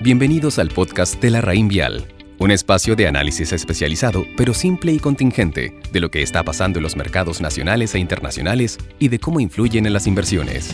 Bienvenidos al podcast de la Raín Vial, un espacio de análisis especializado, pero simple y contingente, de lo que está pasando en los mercados nacionales e internacionales y de cómo influyen en las inversiones.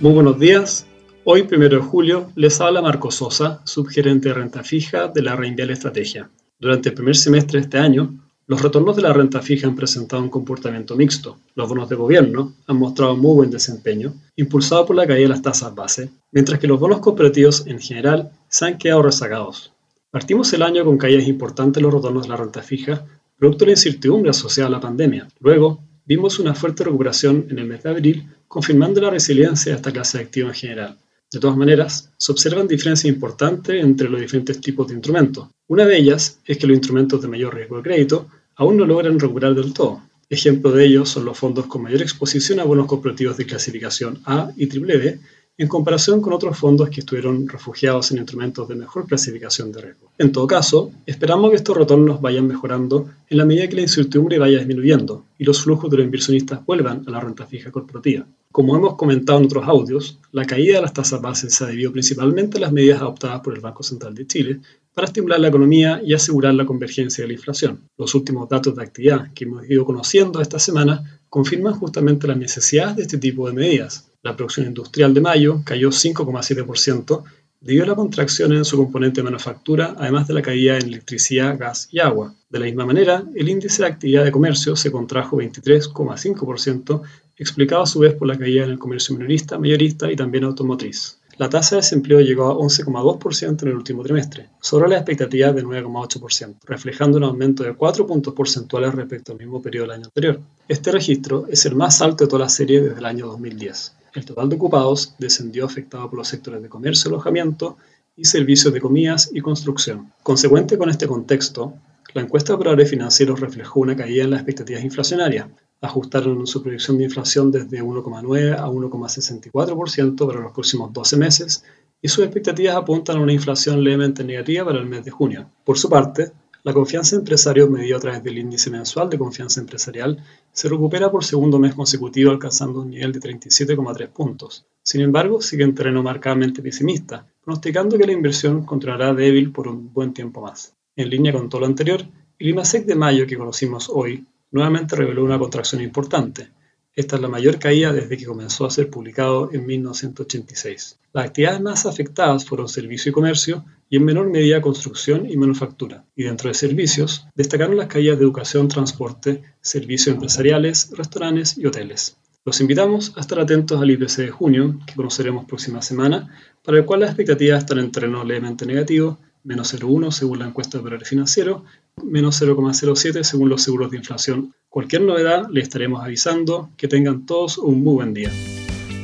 Muy buenos días. Hoy, 1 de julio, les habla Marco Sosa, subgerente de renta fija de la Raín Vial Estrategia. Durante el primer semestre de este año, los retornos de la renta fija han presentado un comportamiento mixto. Los bonos de gobierno han mostrado muy buen desempeño, impulsado por la caída de las tasas base, mientras que los bonos cooperativos en general se han quedado rezagados. Partimos el año con caídas importantes los retornos de la renta fija, producto de la incertidumbre asociada a la pandemia. Luego, vimos una fuerte recuperación en el mes de abril, confirmando la resiliencia de esta clase de activos en general. De todas maneras, se observan diferencias importantes entre los diferentes tipos de instrumentos. Una de ellas es que los instrumentos de mayor riesgo de crédito aún no logran recuperar del todo. Ejemplo de ello son los fondos con mayor exposición a bonos cooperativos de clasificación A y BBB en comparación con otros fondos que estuvieron refugiados en instrumentos de mejor clasificación de riesgo. En todo caso, esperamos que estos retornos vayan mejorando en la medida que la incertidumbre vaya disminuyendo y los flujos de los inversionistas vuelvan a la renta fija corporativa. Como hemos comentado en otros audios, la caída de las tasas bases se ha debido principalmente a las medidas adoptadas por el Banco Central de Chile para estimular la economía y asegurar la convergencia de la inflación. Los últimos datos de actividad que hemos ido conociendo esta semana confirman justamente las necesidades de este tipo de medidas. La producción industrial de mayo cayó 5,7% debido a la contracción en su componente de manufactura, además de la caída en electricidad, gas y agua. De la misma manera, el índice de actividad de comercio se contrajo 23,5%, explicado a su vez por la caída en el comercio minorista, mayorista y también automotriz. La tasa de desempleo llegó a 11,2% en el último trimestre, sobre la expectativa de 9,8%, reflejando un aumento de 4 puntos porcentuales respecto al mismo periodo del año anterior. Este registro es el más alto de toda la serie desde el año 2010. El total de ocupados descendió afectado por los sectores de comercio, alojamiento y servicios de comidas y construcción. Consecuente con este contexto, la encuesta de operadores financieros reflejó una caída en las expectativas inflacionarias. Ajustaron su proyección de inflación desde 1,9 a 1,64% para los próximos 12 meses y sus expectativas apuntan a una inflación levemente negativa para el mes de junio. Por su parte, la confianza empresario medida a través del índice mensual de confianza empresarial se recupera por segundo mes consecutivo alcanzando un nivel de 37,3 puntos. Sin embargo, sigue en terreno marcadamente pesimista, pronosticando que la inversión continuará débil por un buen tiempo más. En línea con todo lo anterior, el IMASEC de mayo que conocimos hoy nuevamente reveló una contracción importante, esta es la mayor caída desde que comenzó a ser publicado en 1986. Las actividades más afectadas fueron servicio y comercio y en menor medida construcción y manufactura. Y dentro de servicios destacaron las caídas de educación, transporte, servicios empresariales, restaurantes y hoteles. Los invitamos a estar atentos al IPC de junio, que conoceremos próxima semana, para el cual las expectativas están en terreno levemente negativo, menos 0,1 según la encuesta de operadores financieros, menos 0,07 según los seguros de inflación. Cualquier novedad le estaremos avisando. Que tengan todos un muy buen día.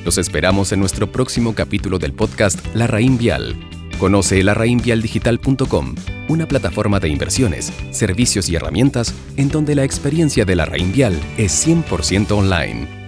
Los esperamos en nuestro próximo capítulo del podcast La Raín Vial. Conoce larraínvialdigital.com, una plataforma de inversiones, servicios y herramientas en donde la experiencia de la Raín Vial es 100% online.